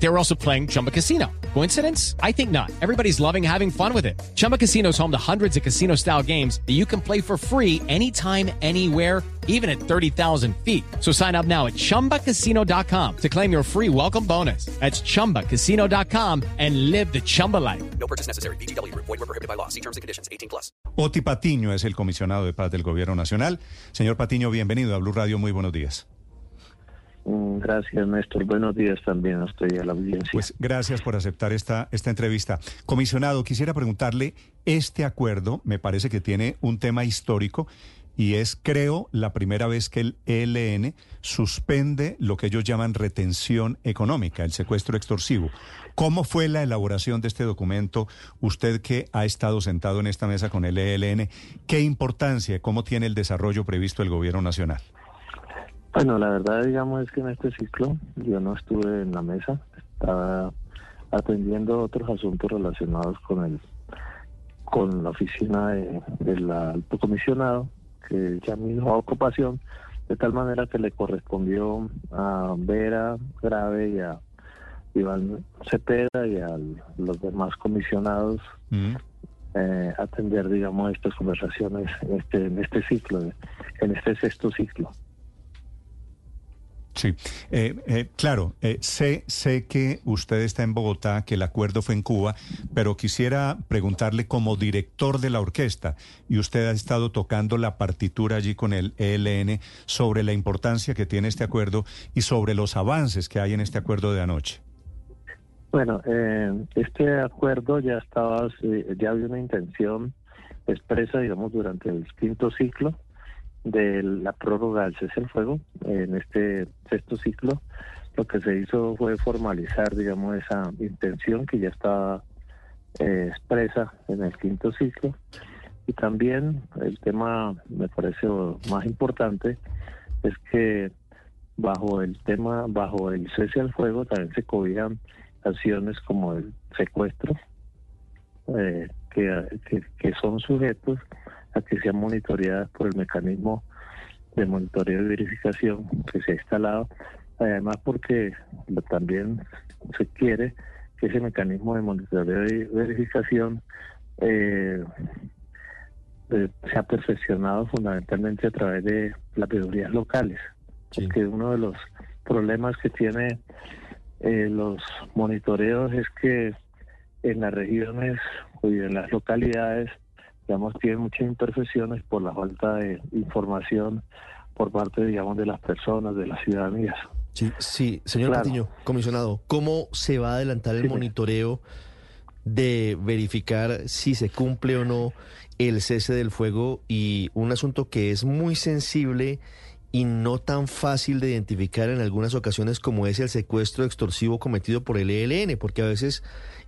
They were also playing Chumba Casino. Coincidence? I think not. Everybody's loving having fun with it. Chumba Casino is home to hundreds of casino style games that you can play for free anytime, anywhere, even at 30,000 feet. So sign up now at chumbacasino.com to claim your free welcome bonus. That's chumbacasino.com and live the Chumba life. No purchase necessary. BGW. Void were prohibited by law. See terms and conditions. 18 plus. Oti Patiño es el comisionado de paz del Gobierno Nacional. Señor Patiño, bienvenido a Blue Radio. Muy buenos días. Gracias, Néstor. Buenos días también a usted y a la audiencia. Pues gracias por aceptar esta, esta entrevista. Comisionado, quisiera preguntarle, este acuerdo me parece que tiene un tema histórico y es, creo, la primera vez que el ELN suspende lo que ellos llaman retención económica, el secuestro extorsivo. ¿Cómo fue la elaboración de este documento? Usted que ha estado sentado en esta mesa con el ELN, ¿qué importancia, cómo tiene el desarrollo previsto el Gobierno Nacional? Bueno, la verdad, digamos, es que en este ciclo yo no estuve en la mesa, estaba atendiendo otros asuntos relacionados con el con la oficina de- del alto comisionado, que ya mi ocupación, de tal manera que le correspondió a Vera Grave y a Iván Cepeda y a los demás comisionados Mm. eh, atender, digamos, estas conversaciones este, en este ciclo, en este sexto ciclo. Sí, Eh, eh, claro, eh, sé, sé que usted está en Bogotá, que el acuerdo fue en Cuba, pero quisiera preguntarle como director de la orquesta, y usted ha estado tocando la partitura allí con el ELN, sobre la importancia que tiene este acuerdo y sobre los avances que hay en este acuerdo de anoche. Bueno, eh, este acuerdo ya estaba, ya había una intención expresa, digamos, durante el quinto ciclo de la prórroga del cese al fuego. En este sexto ciclo, lo que se hizo fue formalizar, digamos, esa intención que ya estaba eh, expresa en el quinto ciclo. Y también el tema, me parece más importante, es que bajo el tema, bajo el cese al fuego, también se cobijan acciones como el secuestro, eh, que, que son sujetos a que sean monitoreadas por el mecanismo de monitoreo y verificación que se ha instalado, además porque también se quiere que ese mecanismo de monitoreo y verificación eh, eh, sea perfeccionado fundamentalmente a través de las veedurías locales, porque uno de los problemas que tiene eh, los monitoreos es que en las regiones y en las localidades, digamos, tienen muchas imperfecciones por la falta de información por parte, digamos, de las personas, de las ciudadanías. Sí, sí, señor Claro. Patiño, comisionado, ¿cómo se va a adelantar el Sí. monitoreo de verificar si se cumple o no el cese del fuego y un asunto que es muy sensible y no tan fácil de identificar en algunas ocasiones como es el secuestro extorsivo cometido por el ELN, porque a veces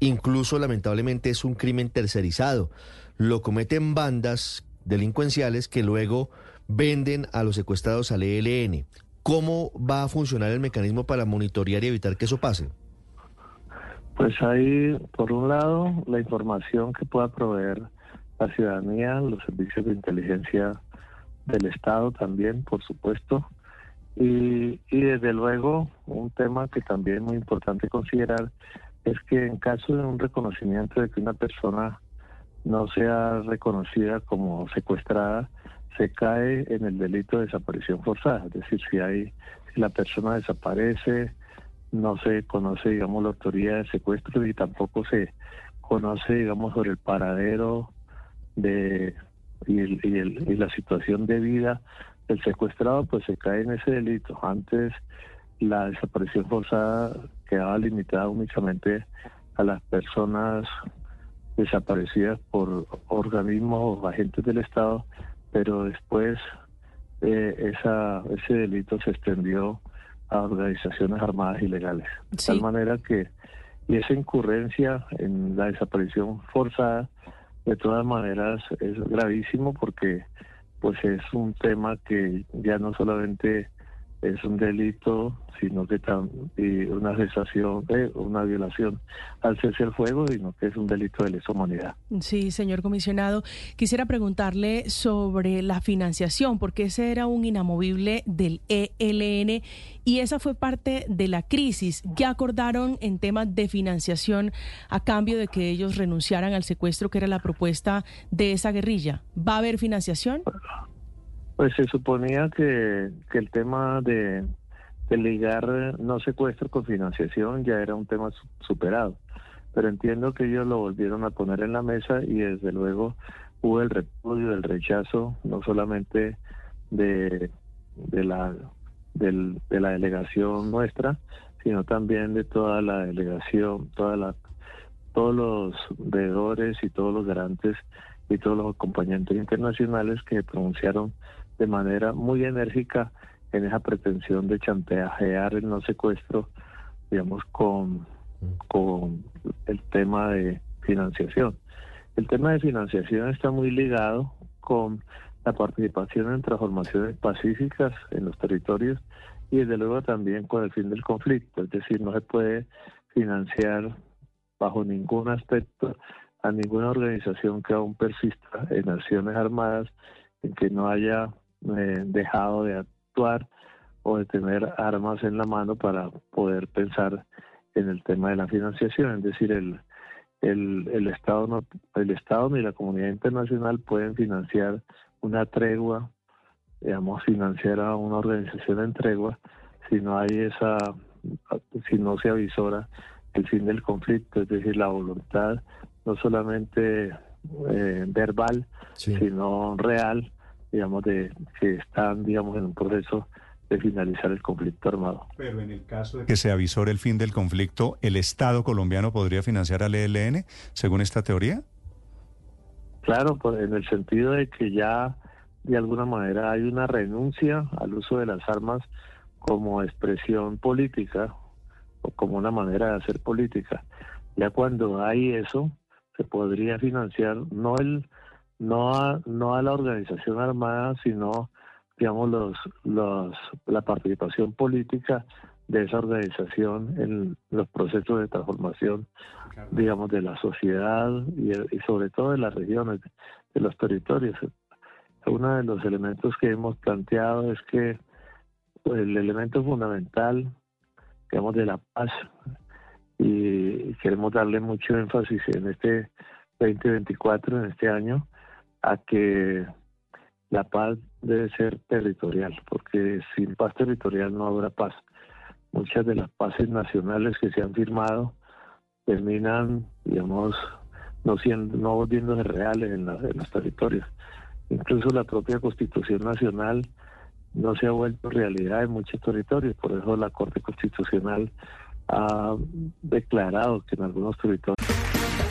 incluso lamentablemente es un crimen tercerizado. Lo cometen bandas delincuenciales que luego venden a los secuestrados al ELN. ¿Cómo va a funcionar el mecanismo para monitorear y evitar que eso pase? Pues hay, por un lado, la información que pueda proveer la ciudadanía, los servicios de inteligencia del Estado también, por supuesto. Y, y desde luego, un tema que también es muy importante considerar es que en caso de un reconocimiento de que una persona no sea reconocida como secuestrada, se cae en el delito de desaparición forzada. Es decir, si hay, si la persona desaparece, no se conoce, digamos, la autoría del secuestro y tampoco se conoce, digamos, sobre el paradero de y, el- y el- y la situación de vida del secuestrado, pues se cae en ese delito. Antes la desaparición forzada quedaba limitada únicamente a las personas desaparecidas por organismos o agentes del Estado, pero después eh, esa, ese delito se extendió a organizaciones armadas ilegales. De Sí. tal manera que, y esa incurrencia en la desaparición forzada, de todas maneras es gravísimo porque pues es un tema que ya no solamente es un delito, sino que también una cesación, de una violación al cese del fuego, sino que es un delito de lesa humanidad. Sí, señor comisionado. Quisiera preguntarle sobre la financiación, porque ese era un inamovible del ELN y esa fue parte de la crisis. ¿Qué acordaron en temas de financiación a cambio de que ellos renunciaran al secuestro, que era la propuesta de esa guerrilla? ¿Va a haber financiación? Pues se suponía que, que el tema de, ligar no secuestro con financiación ya era un tema superado, pero entiendo que ellos lo volvieron a poner en la mesa y desde luego hubo el repudio, el rechazo, no solamente de, de la del, de la delegación nuestra, sino también de toda la delegación, toda la, todos los veedores y todos los garantes y todos los acompañantes internacionales que pronunciaron de manera muy enérgica en esa pretensión de chantajear el no secuestro, digamos, con, con el tema de financiación. El tema de financiación está muy ligado con la participación en transformaciones pacíficas en los territorios y desde luego también con el fin del conflicto, es decir, no se puede financiar bajo ningún aspecto a ninguna organización que aún persista en acciones armadas, en que no haya eh, dejado de actuar o de tener armas en la mano para poder pensar en el tema de la financiación, es decir, el, el, el Estado no, el Estado ni la comunidad internacional pueden financiar una tregua, digamos, financiar a una organización en tregua si no hay esa, si no se avisora el fin del conflicto, es decir, la voluntad no solamente eh, verbal, sino real digamos, de que están, digamos, en un proceso de finalizar el conflicto armado. Pero en el caso de que se avisore el fin del conflicto, ¿el Estado colombiano podría financiar al ELN, según esta teoría? Claro, pues, en el sentido de que ya de alguna manera hay una renuncia al uso de las armas como expresión política o como una manera de hacer política. Ya cuando hay eso, se podría financiar no el no a, no a la organización armada, sino, digamos, los, los, la participación política de esa organización en los procesos de transformación, digamos, de la sociedad y, sobre todo de las regiones, de los territorios. Uno de los elementos que hemos planteado es que pues, el elemento fundamental, digamos, de la paz, y queremos darle mucho énfasis en este 2024, en este año, a que la paz debe ser territorial, porque sin paz territorial no habrá paz. Muchas de las paces nacionales que se han firmado terminan, digamos, no siendo, no volviéndose reales en, en los territorios. Incluso la propia Constitución Nacional no se ha vuelto realidad en muchos territorios, por eso la Corte Constitucional ha declarado que en algunos territorios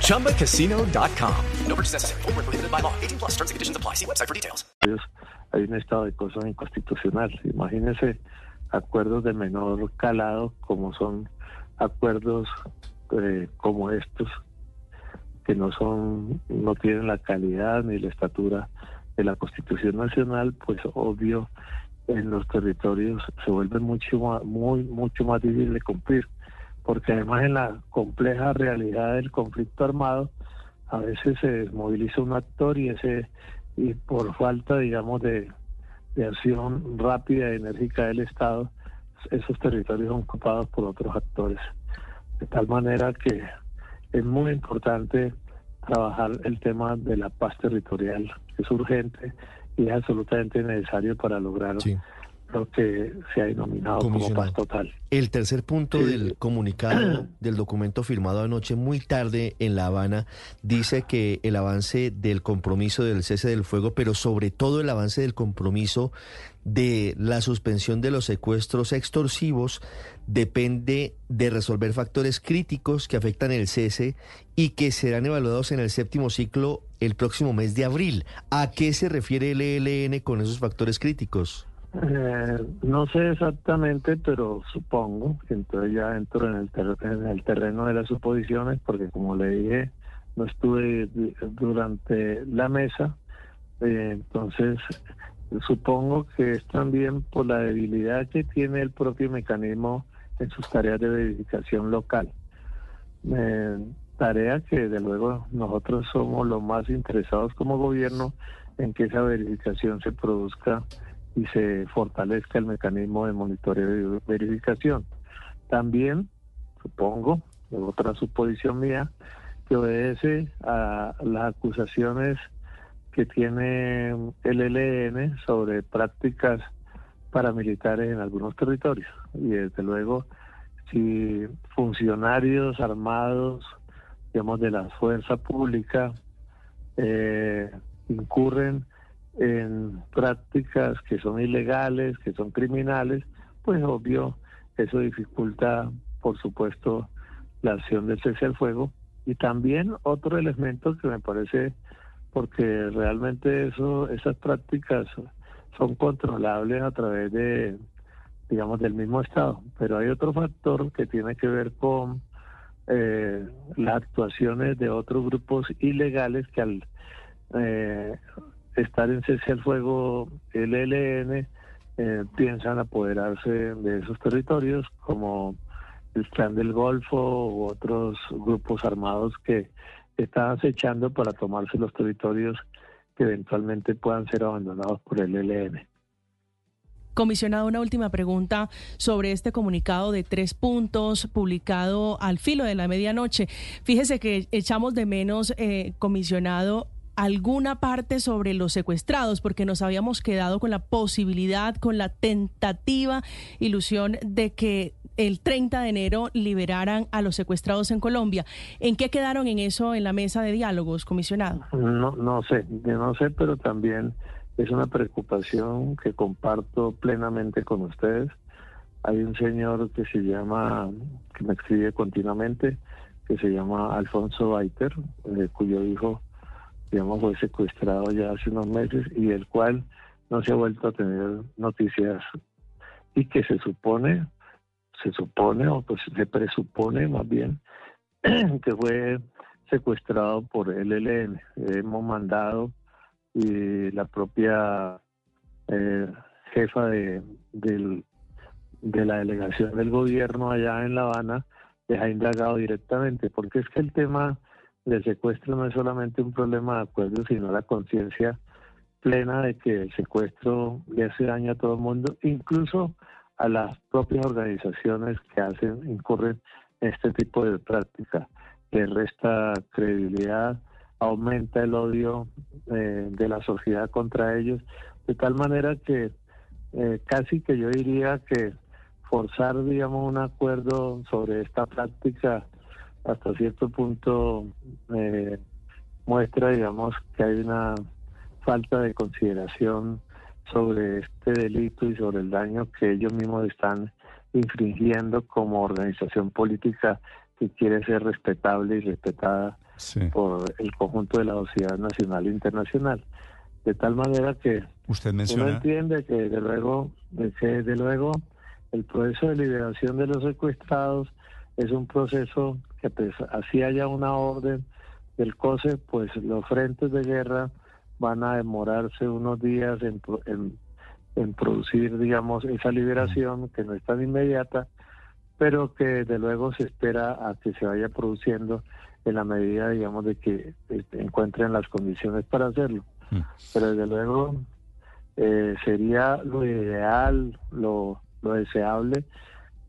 ChumbaCasino.com. No purchase necessary. Full prohibited by law. 18 plus terms and conditions apply. See website for details. Hay un estado de cosas inconstitucional. Imagínense acuerdos de menor calado como son acuerdos eh, como estos que no son no tienen la calidad ni la estatura de la Constitución Nacional, pues obvio en los territorios se vuelve mucho más, muy mucho más difícil de cumplir porque además en la compleja realidad del conflicto armado a veces se desmoviliza un actor y ese y por falta digamos de, acción rápida y enérgica del Estado esos territorios son ocupados por otros actores. De tal manera que es muy importante trabajar el tema de la paz territorial es urgente y es absolutamente necesario para lograr lo que se ha denominado como paz total. El tercer punto Sí. del comunicado del documento firmado anoche muy tarde en La Habana dice que el avance del compromiso del cese del fuego, pero sobre todo el avance del compromiso de la suspensión de los secuestros extorsivos depende de resolver factores críticos que afectan el cese y que serán evaluados en el séptimo ciclo el próximo mes de abril. ¿A qué se refiere el ELN con esos factores críticos? Eh, no sé exactamente, pero supongo que entonces ya entro en el, en el terreno de las suposiciones, porque como le dije, no estuve du- durante la mesa, eh, entonces supongo que es también por la debilidad que tiene el propio mecanismo en sus tareas de verificación local. Eh, tarea que de luego nosotros somos los más interesados como gobierno en que esa verificación se produzca y se fortalezca el mecanismo de monitoreo y verificación. También, supongo, es otra suposición mía, que obedece a las acusaciones que tiene el ELN sobre prácticas paramilitares en algunos territorios. Y desde luego, si funcionarios armados, digamos, de la fuerza pública, eh, incurren en prácticas que son ilegales, que son criminales, pues obvio, eso dificulta, por supuesto, la acción del cese al fuego. Y también otro elemento que me parece, porque realmente eso, esas prácticas son controlables a través de, digamos, del mismo Estado. Pero hay otro factor que tiene que ver con eh, las actuaciones de otros grupos ilegales que al eh, estar en cese al fuego el ELN eh, piensan apoderarse de esos territorios como el clan del Golfo u otros grupos armados que están acechando para tomarse los territorios que eventualmente puedan ser abandonados por el ELN. Comisionado, una última pregunta sobre este comunicado de tres puntos publicado al filo de la medianoche. Fíjese que echamos de menos, eh, comisionado, alguna parte sobre los secuestrados, porque nos habíamos quedado con la posibilidad, con la tentativa ilusión de que el 30 de enero liberaran a los secuestrados en Colombia. ¿En qué quedaron en eso en la mesa de diálogos, comisionado? No, no sé, no sé, pero también es una preocupación que comparto plenamente con ustedes. Hay un señor que se llama, que me escribe continuamente, que se llama Alfonso Baiter, eh, cuyo hijo, fue secuestrado ya hace unos meses y del cual no se ha vuelto a tener noticias y que se supone, se supone, o pues se presupone más bien, que fue secuestrado por el ELN. Hemos mandado y la propia eh, jefa de, del- de la delegación del gobierno allá en La Habana les ha indagado directamente, porque es que el tema del secuestro no es solamente un problema de acuerdo, sino la conciencia plena de que el secuestro le hace daño a todo el mundo, incluso a las propias organizaciones que hacen, incurren en este tipo de práctica. Le resta credibilidad, aumenta el odio eh, de la sociedad contra ellos, de tal manera que eh, casi que yo diría que forzar, digamos, un acuerdo sobre esta práctica hasta cierto punto eh, muestra, digamos, que hay una falta de consideración sobre este delito y sobre el daño que ellos mismos están infringiendo como organización política que quiere ser respetable y respetada Sí. por el conjunto de la sociedad nacional e internacional. De tal manera que Usted uno menciona... entiende que desde luego, de que desde luego el proceso de liberación de los secuestrados es un proceso que pues, así haya una orden del COSE, pues los frentes de guerra van a demorarse unos días en, en, en producir, digamos, esa liberación que no es tan inmediata, pero que desde luego se espera a que se vaya produciendo en la medida, digamos, de que encuentren las condiciones para hacerlo. Mm. Pero desde luego eh, sería lo ideal, lo, lo deseable,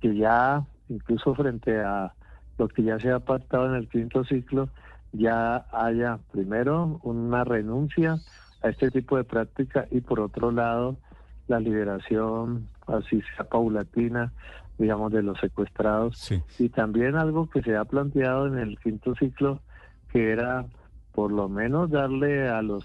que ya, incluso frente a lo que ya se ha pactado en el quinto ciclo, ya haya primero una renuncia a este tipo de práctica y por otro lado la liberación así sea paulatina, digamos, de los secuestrados. Sí. Y también algo que se ha planteado en el quinto ciclo, que era por lo menos darle a los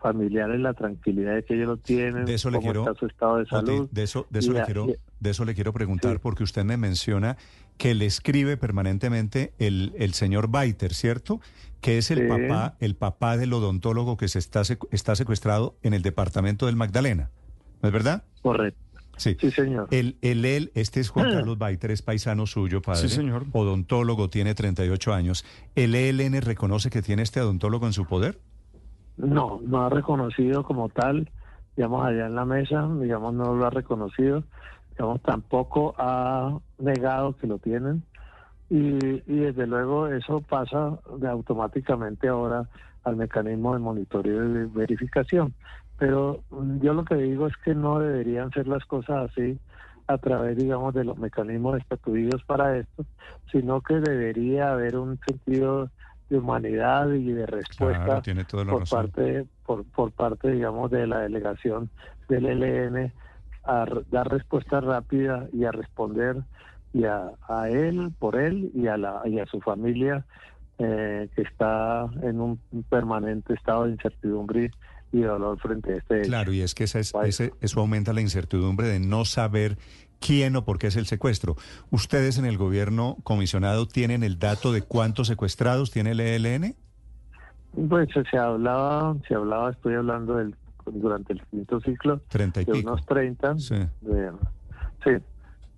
familiares la tranquilidad de que ellos lo tienen, De eso le cómo quiero, está su estado de salud. de eso, de eso y le quiero, de eso le quiero preguntar Sí. porque usted me menciona que le escribe permanentemente el, el señor Baiter, ¿cierto? Que es el Sí. papá, el papá del odontólogo que se está, secu- está secuestrado en el departamento del Magdalena. ¿No es verdad? Correcto. Sí. Sí, señor. El, el, él, este es Juan Carlos Baiter, es paisano suyo, padre. Sí, señor. Odontólogo, tiene 38 años. ¿El ELN reconoce que tiene este odontólogo en su poder? No, no ha reconocido como tal, digamos, allá en la mesa, digamos, no lo ha reconocido, digamos, tampoco ha negado que lo tienen. Y, y desde luego eso pasa de automáticamente ahora al mecanismo de monitoreo y de verificación. Pero yo lo que digo es que no deberían ser las cosas así a través, digamos, de los mecanismos estatuidos para esto, sino que debería haber un sentido de humanidad y de respuesta Claro, tiene por razón. parte por, por parte digamos de la delegación del ELN a dar respuesta rápida y a responder y a, a él por él y a la y a su familia eh, que está en un permanente estado de incertidumbre y dolor frente a este. Claro, y es que esa es- ese- eso aumenta la incertidumbre de no saber quién o por qué es el secuestro. ¿Ustedes en el gobierno comisionado tienen el dato de cuántos secuestrados tiene el ELN? Pues se hablaba, se hablaba, estoy hablando del durante el quinto ciclo Treinta y de pico. unos 30 Sí. de- sí,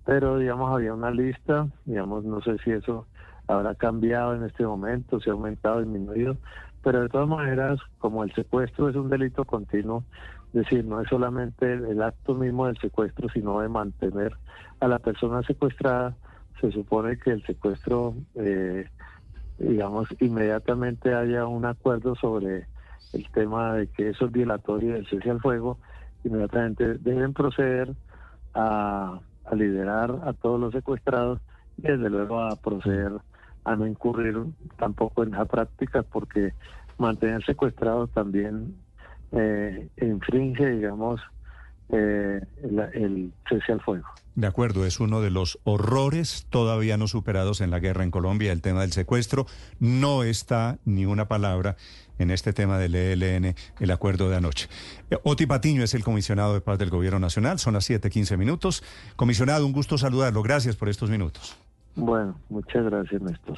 pero digamos había una lista, digamos no sé si eso habrá cambiado en este momento, si ha aumentado, disminuido, pero de todas maneras, como el secuestro es un delito continuo, es decir, no es solamente el, el acto mismo del secuestro, sino de mantener a la persona secuestrada, se supone que el secuestro, eh, digamos, inmediatamente haya un acuerdo sobre el tema de que eso es violatorio del cese al fuego, inmediatamente deben proceder a, a liberar a todos los secuestrados y desde luego a proceder a no incurrir tampoco en esa práctica porque mantener secuestrados también eh, infringe, digamos, eh, el, el cese al fuego. De acuerdo, es uno de los horrores todavía no superados en la guerra en Colombia, el tema del secuestro. No está ni una palabra en este tema del ELN, el acuerdo de anoche. Eh, Oti Patiño es el comisionado de paz del Gobierno Nacional, son las 7:15 minutos. Comisionado, un gusto saludarlo. Gracias por estos minutos. Bueno, muchas gracias, Néstor.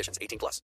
conditions. 18 plus.